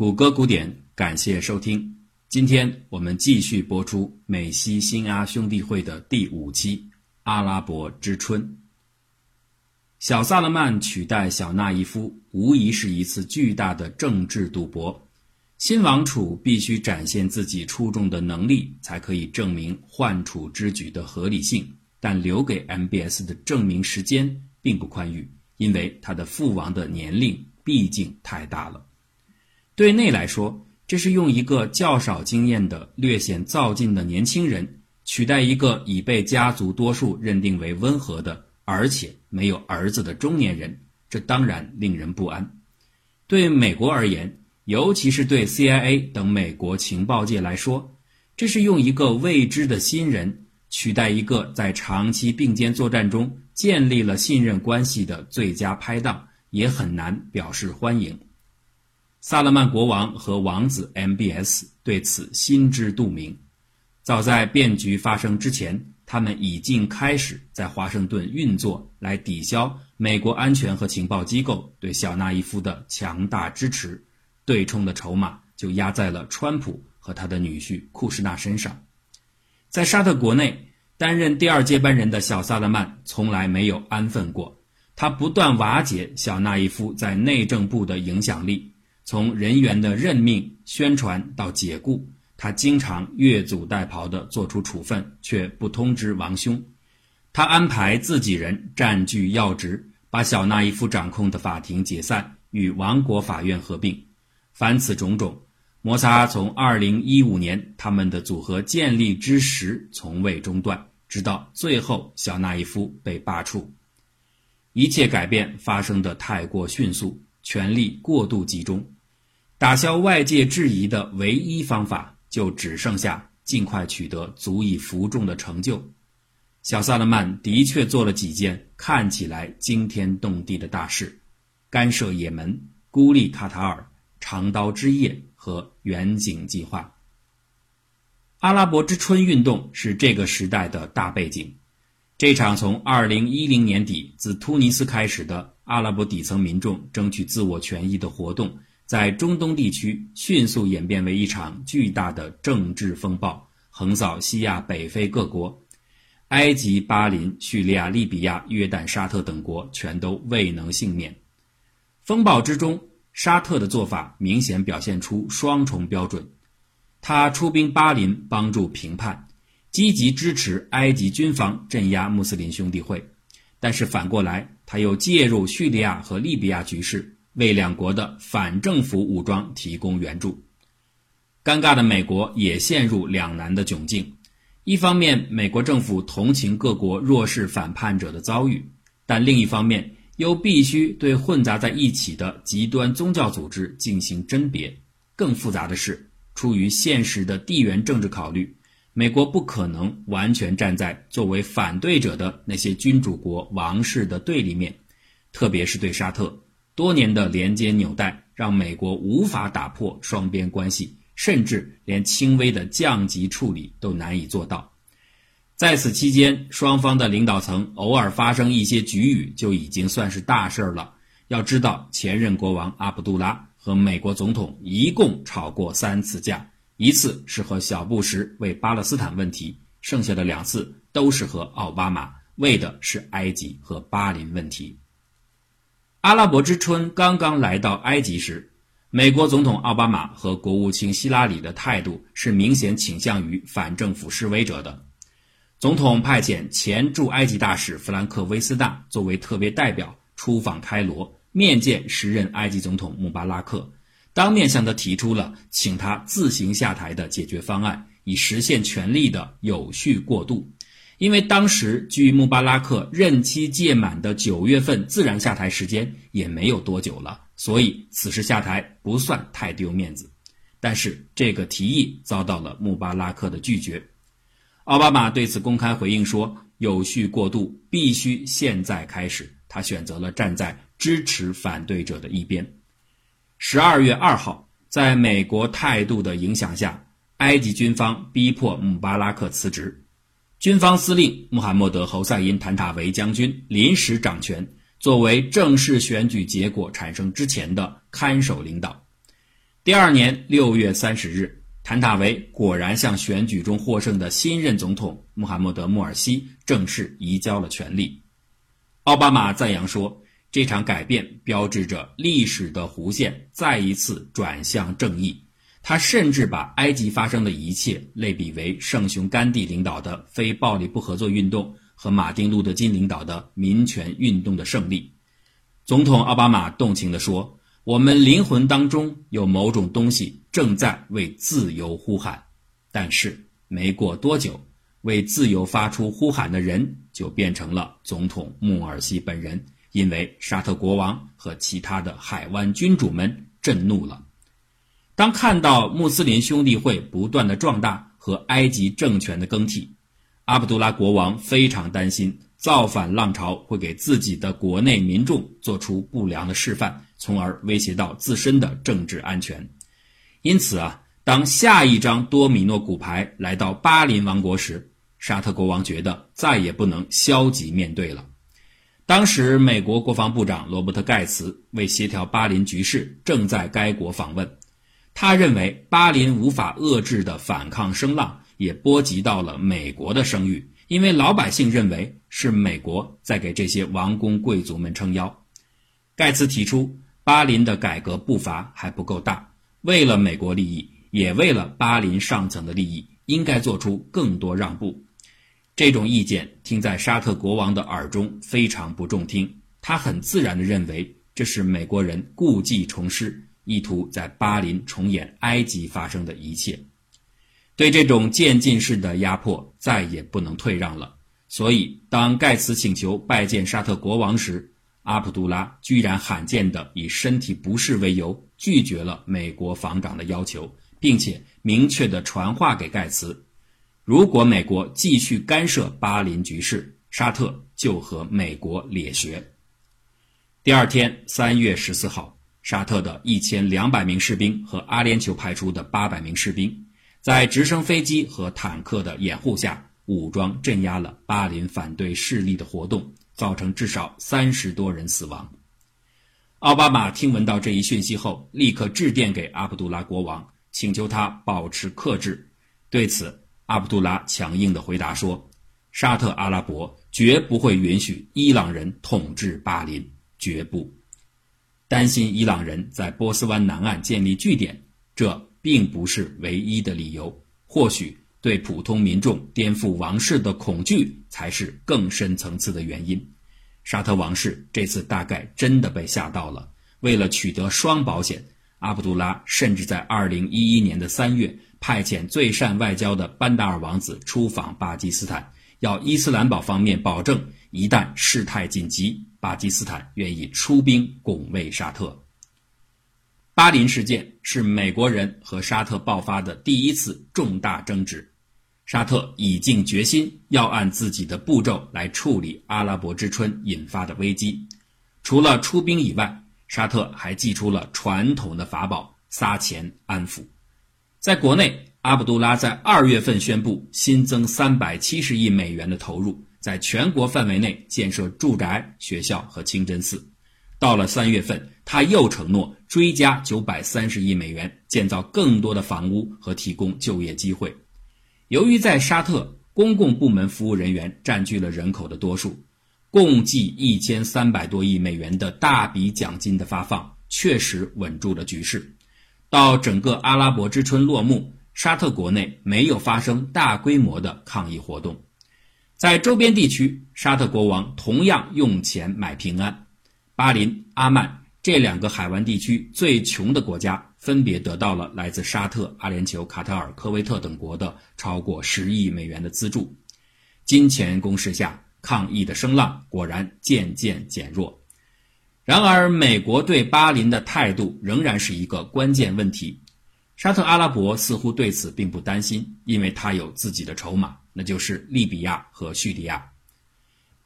谷歌古典，感谢收听。今天我们继续播出美西新阿兄弟会的第五期《阿拉伯之春》。小萨勒曼取代小纳伊夫，无疑是一次巨大的政治赌博。新王储必须展现自己出众的能力，才可以证明换储之举的合理性。但留给 MBS 的证明时间并不宽裕，因为他的父王的年龄毕竟太大了。对内来说，这是用一个较少经验的、略显躁进的年轻人取代一个已被家族多数认定为温和的，而且没有儿子的中年人，这当然令人不安。对美国而言，尤其是对 CIA 等美国情报界来说，这是用一个未知的新人。取代一个在长期并肩作战中建立了信任关系的最佳拍档，也很难表示欢迎。萨勒曼国王和王子 MBS 对此心知肚明。早在变局发生之前，他们已经开始在华盛顿运作，来抵消美国安全和情报机构对小纳伊夫的强大支持。对冲的筹码就压在了川普和他的女婿库什纳身上。在沙特国内担任第二接班人的小萨勒曼从来没有安分过，他不断瓦解小纳伊夫在内政部的影响力，从人员的任命、宣传到解雇，他经常越俎代庖地做出处分，却不通知王兄。他安排自己人占据要职，把小纳伊夫掌控的法庭解散，与王国法院合并。凡此种种。摩擦从2015年他们的组合建立之时从未中断，直到最后小纳伊夫被罢黜。一切改变发生的太过迅速，权力过度集中，打消外界质疑的唯一方法就只剩下尽快取得足以服众的成就。小萨勒曼的确做了几件看起来惊天动地的大事：干涉也门、孤立卡塔尔、长刀之夜。和远景计划。阿拉伯之春运动是这个时代的大背景。这场从2010年底自突尼斯开始的阿拉伯底层民众争取自我权益的活动，在中东地区迅速演变为一场巨大的政治风暴，横扫西亚、北非各国。埃及、巴林、叙利亚、利比亚、约旦、沙特等国全都未能幸免。风暴之中。沙特的做法明显表现出双重标准，他出兵巴林帮助平叛，积极支持埃及军方镇压穆斯林兄弟会，但是反过来他又介入叙利亚和利比亚局势，为两国的反政府武装提供援助。尴尬的美国也陷入两难的窘境，一方面美国政府同情各国弱势反叛者的遭遇，但另一方面。又必须对混杂在一起的极端宗教组织进行甄别。更复杂的是，出于现实的地缘政治考虑，美国不可能完全站在作为反对者的那些君主国王室的对立面，特别是对沙特多年的连接纽带，让美国无法打破双边关系，甚至连轻微的降级处理都难以做到。在此期间，双方的领导层偶尔发生一些局语，就已经算是大事儿了。要知道，前任国王阿卜杜拉和美国总统一共吵过三次架，一次是和小布什为巴勒斯坦问题，剩下的两次都是和奥巴马为的是埃及和巴林问题。阿拉伯之春刚刚来到埃及时，美国总统奥巴马和国务卿希拉里的态度是明显倾向于反政府示威者的。总统派遣前驻埃及大使弗兰克·威斯纳作为特别代表出访开罗，面见时任埃及总统穆巴拉克，当面向他提出了请他自行下台的解决方案，以实现权力的有序过渡。因为当时距穆巴拉克任期届满的九月份自然下台时间也没有多久了，所以此时下台不算太丢面子。但是这个提议遭到了穆巴拉克的拒绝。奥巴马对此公开回应说：“有序过渡必须现在开始。”他选择了站在支持反对者的一边。十二月二号，在美国态度的影响下，埃及军方逼迫穆巴拉克辞职，军方司令穆罕默德·侯赛因·坦塔维将军临时掌权，作为正式选举结果产生之前的看守领导。第二年六月三十日，坦塔维果然向选举中获胜的新任总统穆罕默德·穆尔西正式移交了权力。奥巴马赞扬说，这场改变标志着历史的弧线再一次转向正义。他甚至把埃及发生的一切类比为圣雄甘地领导的非暴力不合作运动和马丁·路德·金领导的民权运动的胜利。总统奥巴马动情地说：“我们灵魂当中有某种东西正在为自由呼喊。”但是没过多久，为自由发出呼喊的人就变成了总统穆尔西本人，因为沙特国王和其他的海湾君主们震怒了。当看到穆斯林兄弟会不断的壮大和埃及政权的更替，阿卜杜拉国王非常担心造反浪潮会给自己的国内民众做出不良的示范，从而威胁到自身的政治安全。因此啊，当下一张多米诺骨牌来到巴林王国时，沙特国王觉得再也不能消极面对了。当时，美国国防部长罗伯特盖茨为协调巴林局势，正在该国访问。他认为巴林无法遏制的反抗声浪也波及到了美国的声誉，因为老百姓认为是美国在给这些王公贵族们撑腰。盖茨提出，巴林的改革步伐还不够大，为了美国利益，也为了巴林上层的利益，应该做出更多让步。这种意见听在沙特国王的耳中非常不中听，他很自然地认为这是美国人故技重施。意图在巴林重演埃及发生的一切，对这种渐进式的压迫再也不能退让了。所以，当盖茨请求拜见沙特国王时，阿卜杜拉居然罕见地以身体不适为由拒绝了美国防长的要求，并且明确地传话给盖茨：如果美国继续干涉巴林局势，沙特就和美国裂穴。第二天，三月十四号。沙特的一千两百名士兵和阿联酋派出的八百名士兵，在直升飞机和坦克的掩护下，武装镇压了巴林反对势力的活动，造成至少三十多人死亡。奥巴马听闻到这一讯息后，立刻致电给阿卜杜拉国王，请求他保持克制。对此，阿卜杜拉强硬地回答说：“沙特阿拉伯绝不会允许伊朗人统治巴林，绝不。”担心伊朗人在波斯湾南岸建立据点，这并不是唯一的理由。或许对普通民众颠覆王室的恐惧才是更深层次的原因。沙特王室这次大概真的被吓到了。为了取得双保险，阿卜杜拉甚至在2011年的3月派遣最善外交的班达尔王子出访巴基斯坦，要伊斯兰堡方面保证，一旦事态紧急。巴基斯坦愿意出兵拱卫沙特。巴林事件是美国人和沙特爆发的第一次重大争执，沙特已尽决心要按自己的步骤来处理阿拉伯之春引发的危机。除了出兵以外，沙特还祭出了传统的法宝——撒钱安抚。在国内，阿卜杜拉在二月份宣布新增三百七十亿美元的投入。在全国范围内建设住宅、学校和清真寺。到了三月份，他又承诺追加九百三十亿美元，建造更多的房屋和提供就业机会。由于在沙特，公共部门服务人员占据了人口的多数，共计一千三百多亿美元的大笔奖金的发放，确实稳住了局势。到整个阿拉伯之春落幕，沙特国内没有发生大规模的抗议活动。在周边地区，沙特国王同样用钱买平安。巴林、阿曼这两个海湾地区最穷的国家，分别得到了来自沙特、阿联酋、卡塔尔、科威特等国的超过十亿美元的资助。金钱攻势下，抗议的声浪果然渐渐减弱。然而，美国对巴林的态度仍然是一个关键问题。沙特阿拉伯似乎对此并不担心，因为他有自己的筹码。那就是利比亚和叙利亚，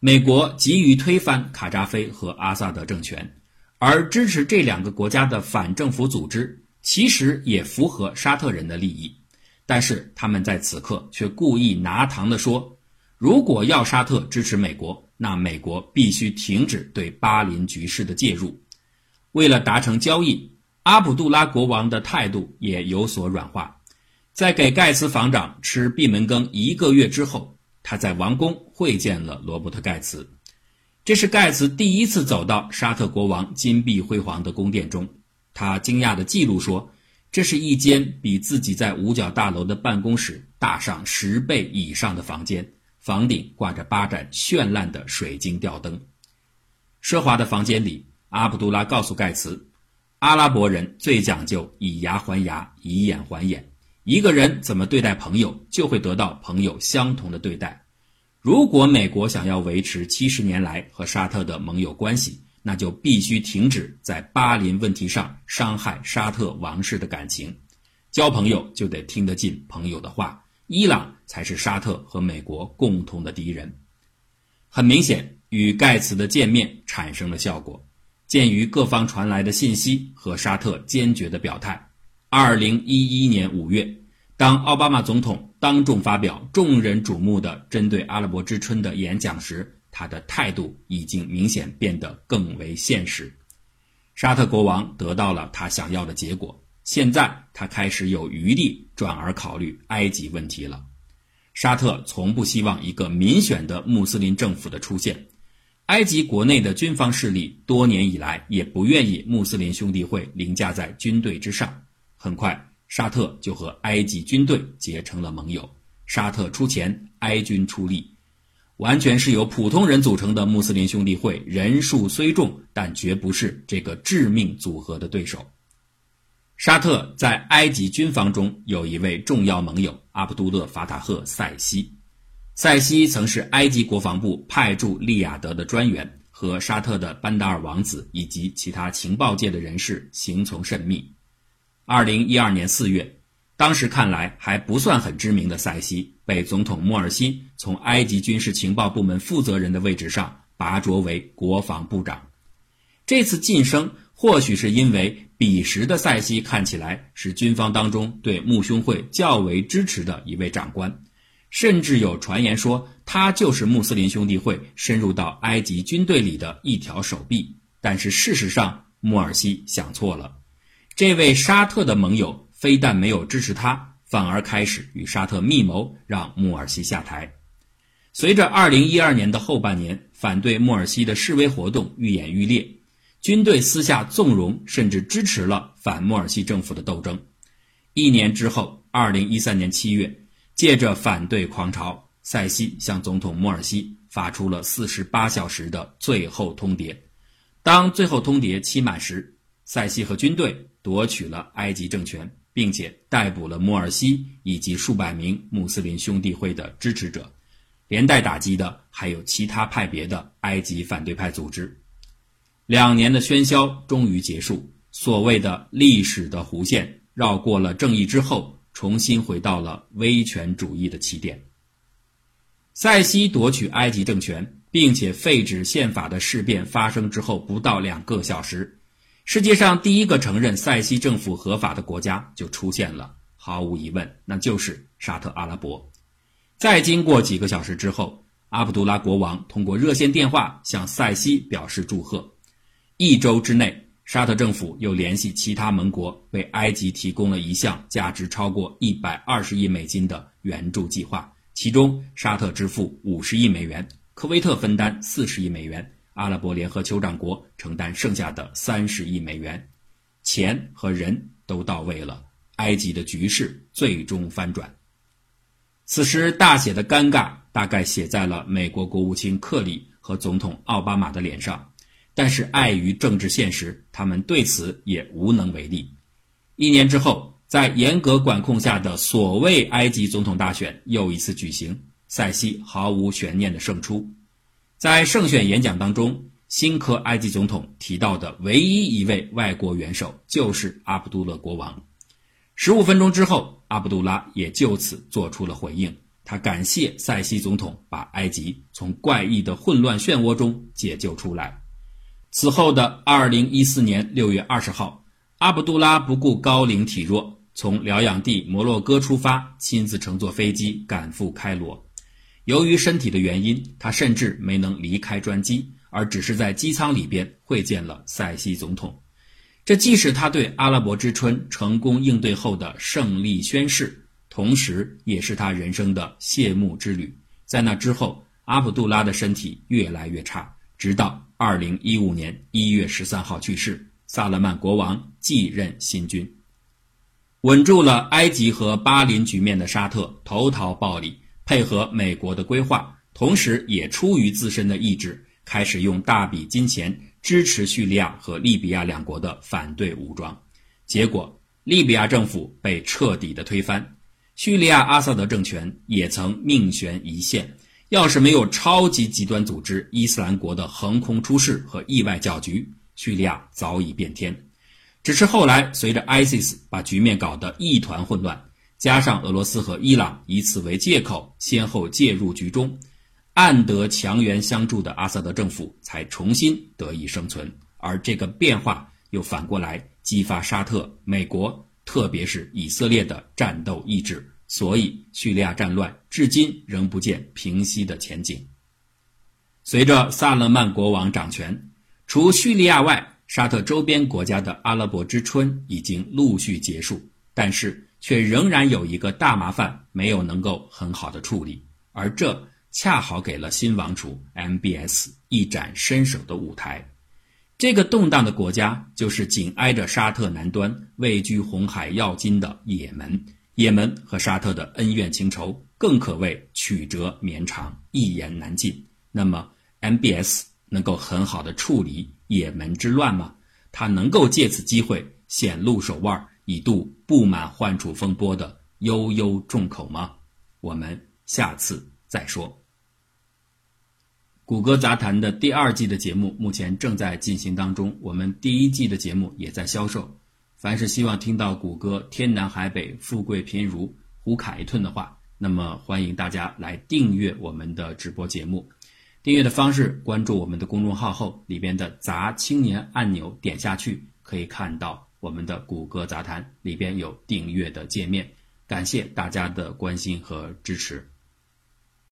美国急于推翻卡扎菲和阿萨德政权，而支持这两个国家的反政府组织其实也符合沙特人的利益，但是他们在此刻却故意拿糖的说，如果要沙特支持美国，那美国必须停止对巴林局势的介入。为了达成交易，阿卜杜拉国王的态度也有所软化。在给盖茨房长吃闭门羹一个月之后，他在王宫会见了罗伯特·盖茨。这是盖茨第一次走到沙特国王金碧辉煌的宫殿中。他惊讶地记录说：“这是一间比自己在五角大楼的办公室大上十倍以上的房间，房顶挂着八盏绚烂的水晶吊灯。奢华的房间里，阿卜杜拉告诉盖茨，阿拉伯人最讲究以牙还牙，以眼还眼。一个人怎么对待朋友，就会得到朋友相同的对待。如果美国想要维持七十年来和沙特的盟友关系，那就必须停止在巴林问题上伤害沙特王室的感情。交朋友就得听得进朋友的话。伊朗才是沙特和美国共同的敌人。很明显，与盖茨的见面产生了效果。鉴于各方传来的信息和沙特坚决的表态。二零一一年五月，当奥巴马总统当众发表众人瞩目的针对阿拉伯之春的演讲时，他的态度已经明显变得更为现实。沙特国王得到了他想要的结果，现在他开始有余力转而考虑埃及问题了。沙特从不希望一个民选的穆斯林政府的出现，埃及国内的军方势力多年以来也不愿意穆斯林兄弟会凌驾在军队之上。很快，沙特就和埃及军队结成了盟友。沙特出钱，埃军出力，完全是由普通人组成的穆斯林兄弟会，人数虽众，但绝不是这个致命组合的对手。沙特在埃及军方中有一位重要盟友阿卜杜勒·法塔赫·塞西。塞西曾是埃及国防部派驻利雅得的专员，和沙特的班达尔王子以及其他情报界的人士行从甚密。二零一二年四月，当时看来还不算很知名的塞西被总统莫尔西从埃及军事情报部门负责人的位置上拔擢为国防部长。这次晋升或许是因为彼时的塞西看起来是军方当中对穆兄会较为支持的一位长官，甚至有传言说他就是穆斯林兄弟会深入到埃及军队里的一条手臂。但是事实上，穆尔西想错了。这位沙特的盟友非但没有支持他，反而开始与沙特密谋，让穆尔西下台。随着2012年的后半年，反对穆尔西的示威活动愈演愈烈，军队私下纵容甚至支持了反穆尔西政府的斗争。一年之后，2013年7月，借着反对狂潮，塞西向总统穆尔西发出了48小时的最后通牒。当最后通牒期满时，塞西和军队。夺取了埃及政权，并且逮捕了穆尔西以及数百名穆斯林兄弟会的支持者，连带打击的还有其他派别的埃及反对派组织。两年的喧嚣终于结束，所谓的历史的弧线绕过了正义之后，重新回到了威权主义的起点。塞西夺取埃及政权，并且废止宪法的事变发生之后不到两个小时。世界上第一个承认塞西政府合法的国家就出现了，毫无疑问，那就是沙特阿拉伯。再经过几个小时之后，阿卜杜拉国王通过热线电话向塞西表示祝贺。一周之内，沙特政府又联系其他盟国，为埃及提供了一项价值超过一百二十亿美金的援助计划，其中沙特支付五十亿美元，科威特分担四十亿美元。阿拉伯联合酋长国承担剩下的三十亿美元，钱和人都到位了，埃及的局势最终翻转。此时大写的尴尬大概写在了美国国务卿克里和总统奥巴马的脸上，但是碍于政治现实，他们对此也无能为力。一年之后，在严格管控下的所谓埃及总统大选又一次举行，塞西毫无悬念的胜出。在胜选演讲当中，新科埃及总统提到的唯一一位外国元首就是阿卜杜勒国王。十五分钟之后，阿卜杜拉也就此做出了回应，他感谢塞西总统把埃及从怪异的混乱漩涡中解救出来。此后的二零一四年六月二十号，阿卜杜拉不顾高龄体弱，从疗养地摩洛哥出发，亲自乘坐飞机赶赴开罗。由于身体的原因，他甚至没能离开专机，而只是在机舱里边会见了塞西总统。这既是他对阿拉伯之春成功应对后的胜利宣誓，同时也是他人生的谢幕之旅。在那之后，阿卜杜拉的身体越来越差，直到2015年1月13号去世。萨勒曼国王继任新君，稳住了埃及和巴林局面的沙特投桃报李，配合美国的规划，同时也出于自身的意志，开始用大笔金钱支持叙利亚和利比亚两国的反对武装。结果，利比亚政府被彻底的推翻，叙利亚阿萨德政权也曾命悬一线。要是没有超级极端组织伊斯兰国的横空出世和意外搅局，叙利亚早已变天，只是后来随着 ISIS 把局面搞得一团混乱，加上俄罗斯和伊朗以此为借口先后介入局中，暗得强援相助的阿萨德政府才重新得以生存。而这个变化又反过来激发沙特、美国，特别是以色列的战斗意志，所以叙利亚战乱至今仍不见平息的前景。随着萨勒曼国王掌权。除叙利亚外，沙特周边国家的阿拉伯之春已经陆续结束，但是却仍然有一个大麻烦没有能够很好的处理，而这恰好给了新王储 MBS 一展身手的舞台。这个动荡的国家就是紧挨着沙特南端、位居红海要津的也门。也门和沙特的恩怨情仇更可谓曲折绵长、一言难尽。那么 MBS。能够很好的处理也门之乱吗？他能够借此机会显露手腕，以度布满患处风波的悠悠众口吗？我们下次再说。谷歌杂谈的第二季的节目目前正在进行当中，我们第一季的节目也在销售。凡是希望听到谷歌天南海北、富贵贫如胡侃一顿的话，那么欢迎大家来订阅我们的直播节目。订阅的方式：关注我们的公众号后，里边的“杂青年”按钮点下去，可以看到我们的谷歌杂谈里边有订阅的界面。感谢大家的关心和支持。